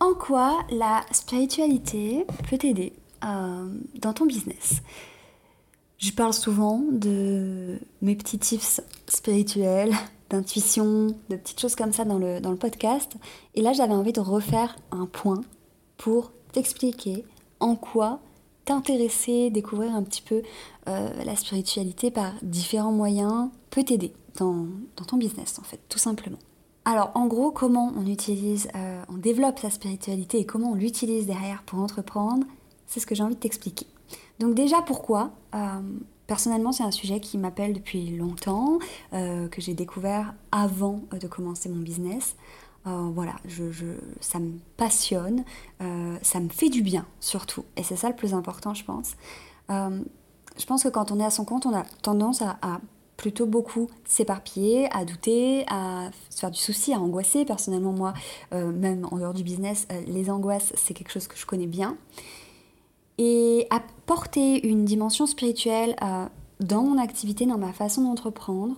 En quoi la spiritualité peut t'aider euh, dans ton business? Je parle souvent de mes petits tips spirituels, d'intuition, de petites choses comme ça dans le, podcast. Et là, j'avais envie de refaire un point pour t'expliquer en quoi t'intéresser, découvrir un petit peu euh, la spiritualité par différents moyens peut t'aider dans, ton business, en fait, tout simplement. Alors, en gros, comment on utilise, euh, on développe sa spiritualité et comment on l'utilise derrière pour entreprendre, c'est ce que j'ai envie de t'expliquer. Donc déjà, pourquoi euh, Personnellement, c'est un sujet qui m'appelle depuis longtemps, euh, que j'ai découvert avant de commencer mon business. Voilà, je, ça me passionne, ça me fait du bien surtout. Et c'est ça le plus important, je pense. je pense que quand on est à son compte, on a tendance à, plutôt beaucoup s'éparpiller, à douter, à se faire du souci, à angoisser. Personnellement, moi, même en dehors du business, les angoisses, c'est quelque chose que je connais bien. Et apporter une dimension spirituelle euh, dans mon activité, dans ma façon d'entreprendre,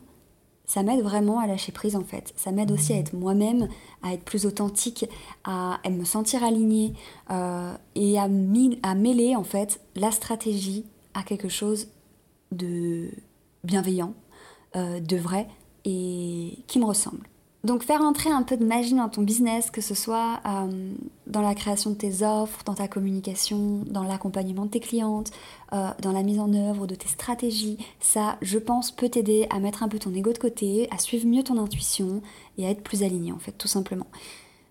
ça m'aide vraiment à lâcher prise en fait. Ça m'aide aussi à être moi-même, à être plus authentique, à, me sentir alignée euh, et à, à, mêler en fait la stratégie à quelque chose de bienveillant, euh, de vrai et qui me ressemble. Donc faire entrer un peu de magie dans ton business, que ce soit euh, dans la création de tes offres, dans ta communication, dans l'accompagnement de tes clientes, euh, dans la mise en œuvre de tes stratégies, ça, je pense, peut t'aider à mettre un peu ton ego de côté, à suivre mieux ton intuition et à être plus aligné en fait, tout simplement.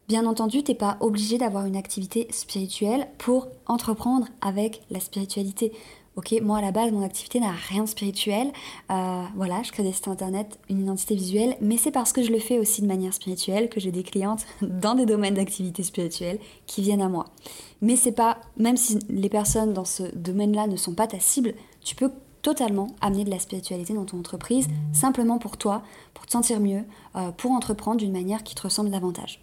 Bien entendu, t'es pas obligé d'avoir une activité spirituelle pour entreprendre avec la spiritualité. Ok, moi à la base, mon activité n'a rien de spirituel. Euh, voilà, je crée des sites internet, une identité visuelle, mais c'est parce que je le fais aussi de manière spirituelle que j'ai des clientes dans des domaines d'activité spirituelle qui viennent à moi. Mais c'est pas, même si les personnes dans ce domaine-là ne sont pas ta cible, tu peux totalement amener de la spiritualité dans ton entreprise, simplement pour toi, pour te sentir mieux, euh, pour entreprendre d'une manière qui te ressemble davantage.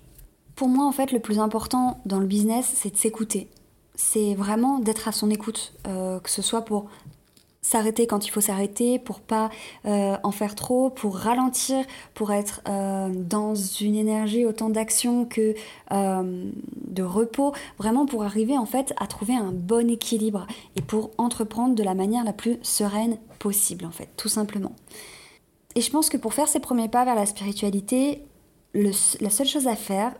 Pour moi, en fait, le plus important dans le business, c'est de s'écouter c'est vraiment d'être à son écoute, euh, que ce soit pour s'arrêter quand il faut s'arrêter, pour pas euh, en faire trop, pour ralentir, pour être euh, dans une énergie autant d'action que de repos, vraiment pour arriver en fait à trouver un bon équilibre et pour entreprendre de la manière la plus sereine possible en fait, tout simplement. Et je pense que pour faire ses premiers pas vers la spiritualité, la seule chose à faire,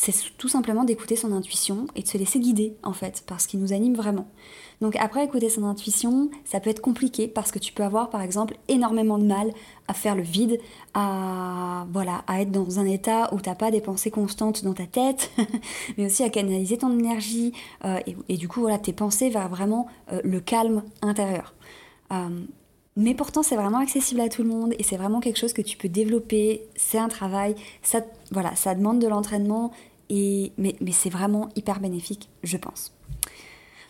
c'est tout simplement d'écouter son intuition et de se laisser guider en fait par ce qui nous anime vraiment. Donc après écouter son intuition, ça peut être compliqué parce que tu peux avoir par exemple énormément de mal à faire le vide, à voilà, à être dans un état où t'as pas des pensées constantes dans ta tête, mais aussi à canaliser ton énergie euh, et, du coup voilà tes pensées vers vraiment euh, le calme intérieur. Euh, mais pourtant, c'est vraiment accessible à tout le monde et c'est vraiment quelque chose que tu peux développer. C'est un travail, ça, voilà, ça demande de l'entraînement, mais, c'est vraiment hyper bénéfique, je pense.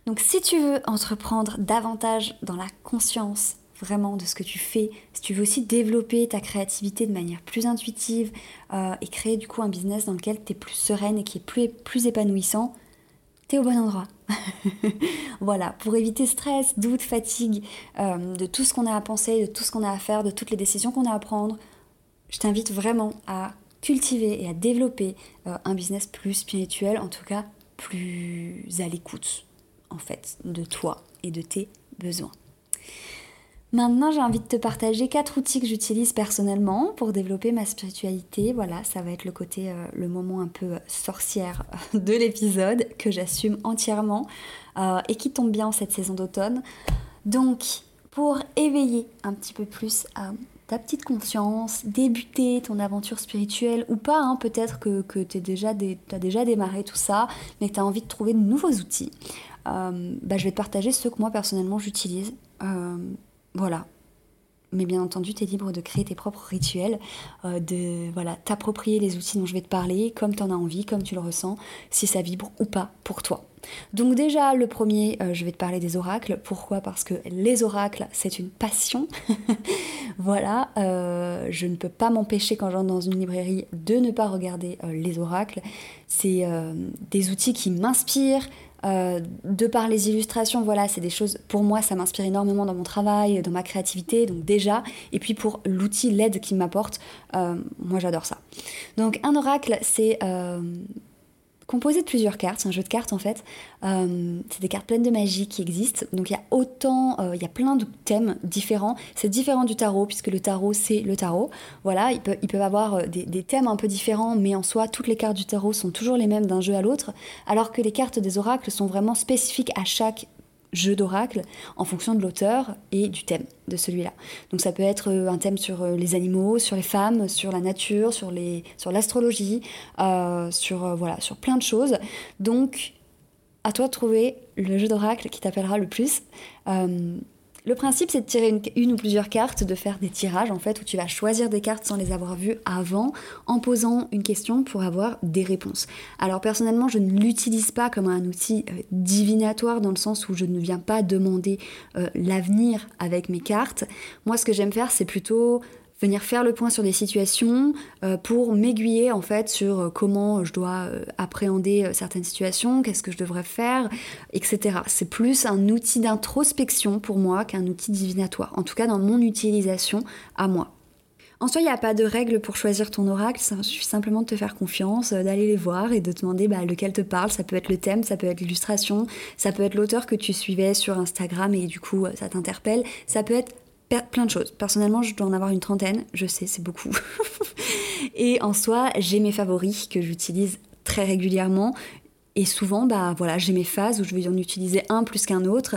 Donc si tu veux entreprendre davantage dans la conscience vraiment de ce que tu fais, si tu veux aussi développer ta créativité de manière plus intuitive euh, et créer du coup un business dans lequel tu es plus sereine et qui est plus, plus épanouissant, tu es au bon endroit. voilà, pour éviter stress, doute, fatigue, euh, de tout ce qu'on a à penser, de tout ce qu'on a à faire, de toutes les décisions qu'on a à prendre, je t'invite vraiment à cultiver et à développer euh, un business plus spirituel, en tout cas plus à l'écoute, en fait, de toi et de tes besoins. Maintenant, j'ai envie de te partager quatre outils que j'utilise personnellement pour développer ma spiritualité. Voilà, ça va être le côté, euh, le moment un peu sorcière de l'épisode que j'assume entièrement euh, et qui tombe bien en cette saison d'automne. Donc, pour éveiller un petit peu plus ta petite conscience, débuter ton aventure spirituelle ou pas, hein, peut-être que, que tu as déjà démarré tout ça, mais que tu as envie de trouver de nouveaux outils, euh, bah, je vais te partager ceux que moi personnellement j'utilise. Euh, voilà, mais bien entendu, tu es libre de créer tes propres rituels, euh, de voilà, t'approprier les outils dont je vais te parler, comme tu en as envie, comme tu le ressens, si ça vibre ou pas pour toi. Donc déjà, le premier, euh, je vais te parler des oracles. Pourquoi? Parce que les oracles, c'est une passion. voilà, euh, je ne peux pas m'empêcher quand j'entre dans une librairie de ne pas regarder les oracles. C'est des outils qui m'inspirent, euh, de par les illustrations, voilà, c'est des choses, pour moi, ça m'inspire énormément dans mon travail, dans ma créativité, donc déjà, et puis pour l'outil l'aide qu'il m'apporte, euh, moi j'adore ça. Donc un oracle, c'est euh, composé de plusieurs cartes, c'est un jeu de cartes en fait. Euh, c'est des cartes pleines de magie qui existent. Donc il y a autant, euh, il y a plein de thèmes différents. C'est différent du tarot puisque le tarot c'est le tarot. Voilà, ils, peuvent, avoir euh, des, des, thèmes un peu différents, mais en soi toutes les cartes du tarot sont toujours les mêmes d'un jeu à l'autre, alors que les cartes des oracles sont vraiment spécifiques à chaque jeu d'oracle en fonction de l'auteur et du thème de celui-là. Donc ça peut être euh, un thème sur euh, les animaux, sur les femmes, sur la nature, sur les sur l'astrologie, euh, sur voilà, sur plein de choses. Donc à toi de trouver le jeu d'oracle qui t'appellera le plus. Le principe, c'est de tirer une, ou plusieurs cartes, de faire des tirages en fait, où tu vas choisir des cartes sans les avoir vues avant, en posant une question pour avoir des réponses. Alors personnellement, je ne l'utilise pas comme un outil euh, divinatoire dans le sens où je ne viens pas demander euh, l'avenir avec mes cartes. Moi, ce que j'aime faire, c'est plutôt venir faire le point sur des situations euh, pour m'aiguiller en fait sur euh, comment je dois euh, appréhender certaines situations, qu'est-ce que je devrais faire, etc. C'est plus un outil d'introspection pour moi qu'un outil divinatoire, en tout cas dans mon utilisation à moi. En soi, il n'y a pas de règle pour choisir ton oracle, ça suffit simplement de te faire confiance, d'aller les voir et de te demander bah, lequel te parle. Ça peut être le thème, ça peut être l'illustration, ça peut être l'auteur que tu suivais sur Instagram et du coup ça t'interpelle, ça peut être plein de choses. Personnellement, je dois en avoir une trentaine, je sais, c'est beaucoup. et en soi, j'ai mes favoris que j'utilise très régulièrement. Et souvent, bah voilà, j'ai mes phases où je vais en utiliser un plus qu'un autre.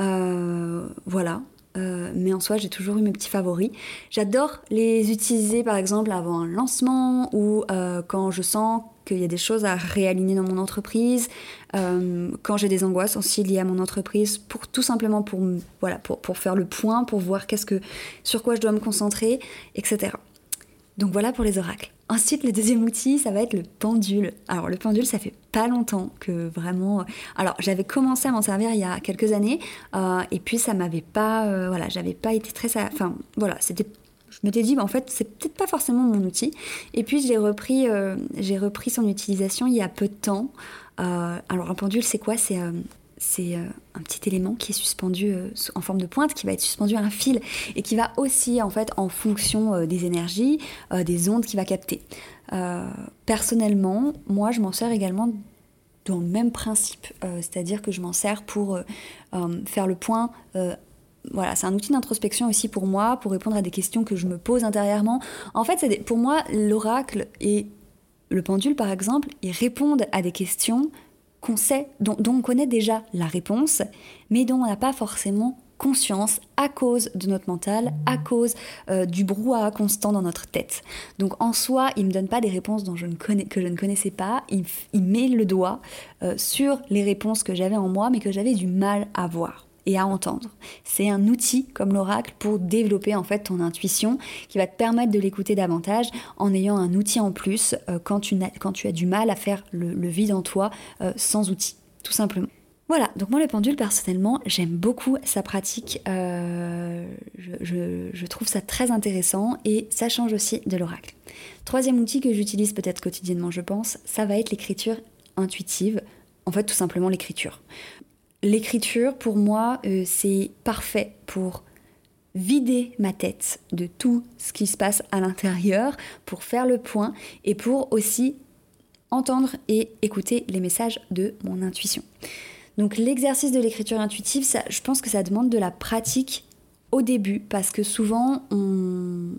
Euh, voilà. Euh, mais en soi, j'ai toujours eu mes petits favoris. J'adore les utiliser par exemple avant un lancement ou euh, quand je sens qu'il y a des choses à réaligner dans mon entreprise, euh, quand j'ai des angoisses aussi liées à mon entreprise, pour tout simplement pour voilà pour, pour faire le point, pour voir qu'est-ce que sur quoi je dois me concentrer, etc. Donc voilà pour les oracles. Ensuite, le deuxième outil, ça va être le pendule. Alors le pendule, ça fait pas longtemps que vraiment. Euh, alors j'avais commencé à m'en servir il y a quelques années, euh, et puis ça m'avait pas, voilà, j'avais pas été très, enfin voilà, c'était je m'étais dit, bah, en fait, c'est peut-être pas forcément mon outil. Et puis, j'ai repris, euh, repris son utilisation il y a peu de temps. Euh, alors, un pendule, c'est quoi? C'est euh, c'est un petit élément qui est suspendu en forme de pointe, qui va être suspendu à un fil et qui va aussi, en fait, en fonction des énergies, des ondes qu'il va capter. personnellement, moi, je m'en sers également dans le même principe, c'est-à-dire que je m'en sers pour faire le point voilà, c'est un outil d'introspection aussi pour moi, pour répondre à des questions que je me pose intérieurement. En fait, pour moi, l'oracle et le pendule, par exemple, ils répondent à des questions qu'on sait, dont, on connaît déjà la réponse, mais dont on n'a pas forcément conscience à cause de notre mental, à cause euh, du brouhaha constant dans notre tête. Donc en soi, il me donne pas des réponses dont je ne connais, que je ne connaissais pas, il, met le doigt euh, sur les réponses que j'avais en moi, mais que j'avais du mal à voir et à entendre. C'est un outil comme l'oracle pour développer en fait ton intuition qui va te permettre de l'écouter davantage en ayant un outil en plus euh, quand, tu as du mal à faire le, vide en toi euh, sans outil, tout simplement. Voilà, donc moi le pendule personnellement, j'aime beaucoup sa pratique, euh, je, trouve ça très intéressant et ça change aussi de l'oracle. Troisième outil que j'utilise peut-être quotidiennement je pense, ça va être l'écriture intuitive, en fait tout simplement l'écriture. L'écriture, pour moi, euh, c'est parfait pour vider ma tête de tout ce qui se passe à l'intérieur, pour faire le point et pour aussi entendre et écouter les messages de mon intuition. Donc l'exercice de l'écriture intuitive, je pense que ça demande de la pratique au début parce que souvent on,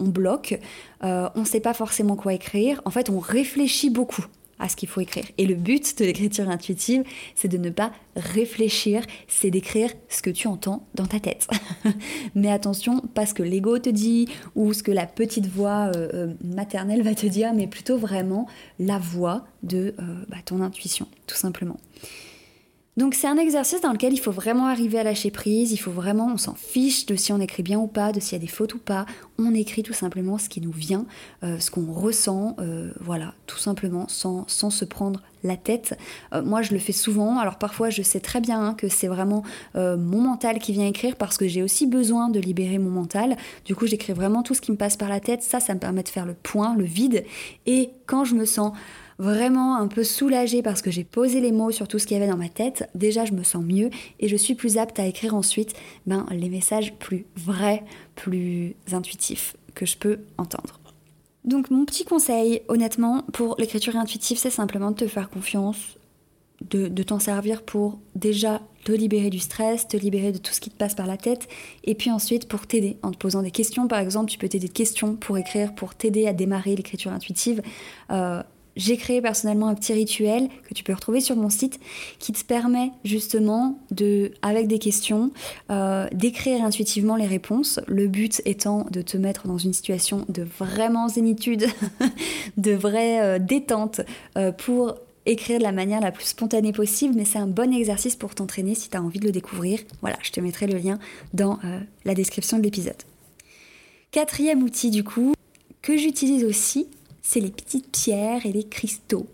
bloque, euh, on ne sait pas forcément quoi écrire, en fait on réfléchit beaucoup à ce qu'il faut écrire. Et le but de l'écriture intuitive, c'est de ne pas réfléchir, c'est d'écrire ce que tu entends dans ta tête. Mais attention, pas ce que l'ego te dit ou ce que la petite voix euh, euh, maternelle va te dire, mais plutôt vraiment la voix de euh, bah, ton intuition, tout simplement. Donc c'est un exercice dans lequel il faut vraiment arriver à lâcher prise, il faut vraiment, on s'en fiche de si on écrit bien ou pas, de s'il y a des fautes ou pas, on écrit tout simplement ce qui nous vient, euh, ce qu'on ressent, euh, voilà, tout simplement, sans, se prendre la tête. Euh, moi je le fais souvent, alors parfois je sais très bien hein, que c'est vraiment mon mental qui vient écrire parce que j'ai aussi besoin de libérer mon mental, du coup j'écris vraiment tout ce qui me passe par la tête, ça ça me permet de faire le point, le vide, et quand je me sens vraiment un peu soulagée parce que j'ai posé les mots sur tout ce qu'il y avait dans ma tête, déjà je me sens mieux et je suis plus apte à écrire ensuite ben, les messages plus vrais, plus intuitifs que je peux entendre. Donc mon petit conseil, honnêtement, pour l'écriture intuitive, c'est simplement de te faire confiance, de, t'en servir pour déjà te libérer du stress, te libérer de tout ce qui te passe par la tête, et puis ensuite pour t'aider en te posant des questions. Par exemple, tu peux t'aider de questions pour écrire, pour t'aider à démarrer l'écriture intuitive. Euh, j'ai créé personnellement un petit rituel que tu peux retrouver sur mon site qui te permet justement de, avec des questions, euh, d'écrire intuitivement les réponses. Le but étant de te mettre dans une situation de vraiment zénitude, de vraie euh, détente euh, pour écrire de la manière la plus spontanée possible, mais c'est un bon exercice pour t'entraîner si tu as envie de le découvrir. Voilà, je te mettrai le lien dans la description de l'épisode. Quatrième outil du coup, que j'utilise aussi c'est les petites pierres et les cristaux.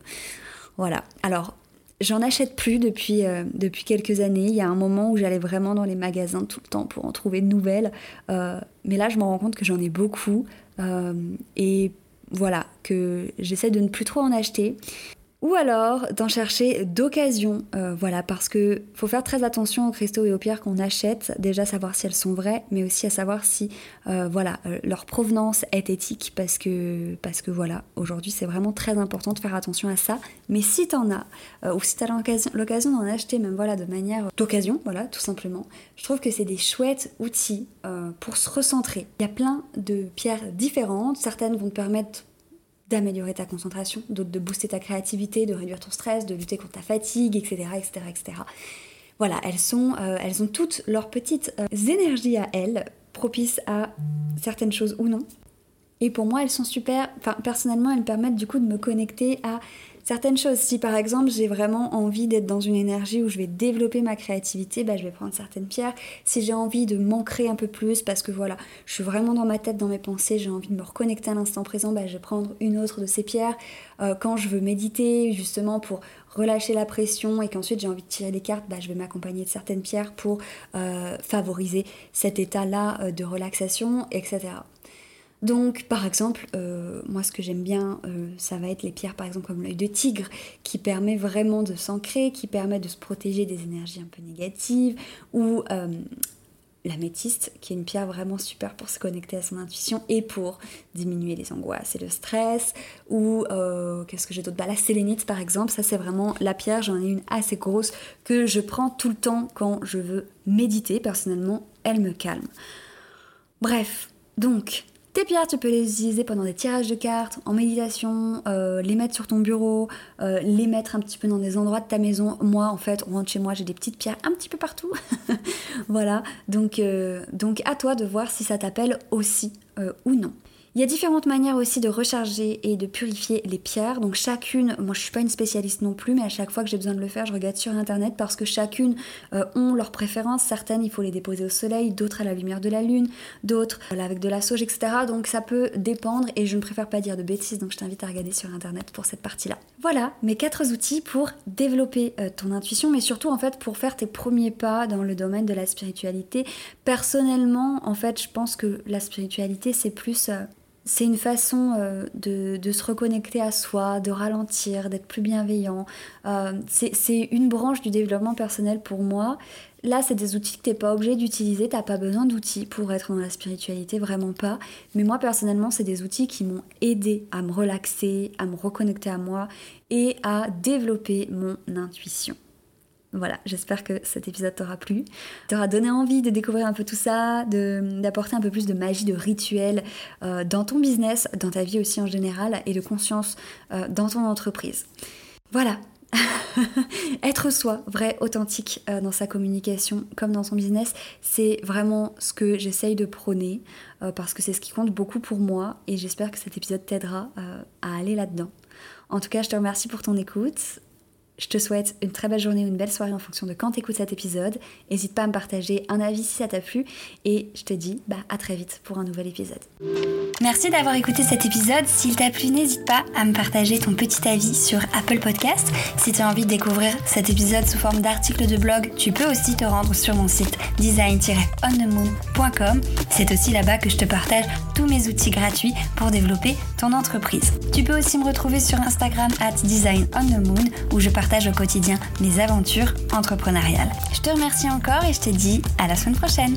Voilà. Alors, j'en achète plus depuis, euh, depuis quelques années. Il y a un moment où j'allais vraiment dans les magasins tout le temps pour en trouver de nouvelles. Euh, mais là, je me rends compte que j'en ai beaucoup. Euh, et voilà, que j'essaie de ne plus trop en acheter ou alors d'en chercher d'occasion, euh, voilà, parce que faut faire très attention aux cristaux et aux pierres qu'on achète, déjà savoir si elles sont vraies, mais aussi à savoir si, euh, voilà, euh, leur provenance est éthique, parce que, parce que voilà, aujourd'hui c'est vraiment très important de faire attention à ça. Mais si t'en as, ou si t'as l'occasion d'en acheter, même voilà, de manière d'occasion, voilà, tout simplement, je trouve que c'est des chouettes outils pour se recentrer. Il y a plein de pierres différentes, certaines vont te permettre d'améliorer ta concentration, d'autres de booster ta créativité, de réduire ton stress, de lutter contre ta fatigue, etc. etc., etc. Voilà, elles, sont, euh, elles ont toutes leurs petites euh, énergies à elles, propices à certaines choses ou non. Et pour moi, elles sont super. Enfin, personnellement, elles me permettent du coup de me connecter à certaines choses. Si par exemple j'ai vraiment envie d'être dans une énergie où je vais développer ma créativité, bah, je vais prendre certaines pierres. Si j'ai envie de m'ancrer un peu plus parce que voilà, je suis vraiment dans ma tête, dans mes pensées, j'ai envie de me reconnecter à l'instant présent, bah, je vais prendre une autre de ces pierres. Euh, quand je veux méditer, justement pour relâcher la pression et qu'ensuite j'ai envie de tirer des cartes, bah, je vais m'accompagner de certaines pierres pour euh, favoriser cet état-là euh, de relaxation, etc. Donc, par exemple, euh, moi, ce que j'aime bien, euh, ça va être les pierres, par exemple, comme l'œil de tigre, qui permet vraiment de s'ancrer, qui permet de se protéger des énergies un peu négatives, ou euh, l'améthyste, qui est une pierre vraiment super pour se connecter à son intuition et pour diminuer les angoisses et le stress, ou qu'est-ce que j'ai d'autre? Bah, La sélénite, par exemple, ça c'est vraiment la pierre, j'en ai une assez grosse que je prends tout le temps quand je veux méditer. Personnellement, elle me calme. Bref, donc tes pierres, tu peux les utiliser pendant des tirages de cartes, en méditation, euh, les mettre sur ton bureau, euh, les mettre un petit peu dans des endroits de ta maison. Moi, en fait, on rentre chez moi, j'ai des petites pierres un petit peu partout. voilà, donc, euh, donc à toi de voir si ça t'appelle aussi ou non. Il y a différentes manières aussi de recharger et de purifier les pierres. Donc chacune, moi je suis pas une spécialiste non plus, mais à chaque fois que j'ai besoin de le faire, je regarde sur internet parce que chacune euh, ont leurs préférences. Certaines, il faut les déposer au soleil, d'autres à la lumière de la lune, d'autres euh, avec de la sauge, etc. Donc ça peut dépendre et je ne préfère pas dire de bêtises, donc je t'invite à regarder sur internet pour cette partie-là. Voilà mes quatre outils pour développer euh, ton intuition, mais surtout en fait pour faire tes premiers pas dans le domaine de la spiritualité. Personnellement, en fait, je pense que la spiritualité c'est plus c'est une façon euh, de, se reconnecter à soi, de ralentir, d'être plus bienveillant. Euh, c'est une branche du développement personnel pour moi. Là, c'est des outils que tu n'es pas obligé d'utiliser, t'as pas besoin d'outils pour être dans la spiritualité, vraiment pas. Mais moi, personnellement, c'est des outils qui m'ont aidé à me relaxer, à me reconnecter à moi et à développer mon intuition. Voilà, j'espère que cet épisode t'aura plu, t'aura donné envie de découvrir un peu tout ça, d'apporter un peu plus de magie, de rituel euh, dans ton business, dans ta vie aussi en général, et de conscience euh, dans ton entreprise. Voilà, être soi, vrai, authentique euh, dans sa communication comme dans son business, c'est vraiment ce que j'essaye de prôner parce que c'est ce qui compte beaucoup pour moi et j'espère que cet épisode t'aidera à aller là-dedans. En tout cas, je te remercie pour ton écoute. Je te souhaite une très belle journée ou une belle soirée en fonction de quand tu écoutes cet épisode. N'hésite pas à me partager un avis si ça t'a plu et je te dis bah, à très vite pour un nouvel épisode. Merci d'avoir écouté cet épisode. S'il t'a plu, n'hésite pas à me partager ton petit avis sur Apple Podcast. Si tu as envie de découvrir cet épisode sous forme d'article de blog, tu peux aussi te rendre sur mon site design-onthemoon.com. C'est aussi là-bas que je te partage tous mes outils gratuits pour développer ton entreprise. Tu peux aussi me retrouver sur Instagram at designonthemoon où je partage partage au quotidien mes aventures entrepreneuriales. Je te remercie encore et je te dis à la semaine prochaine.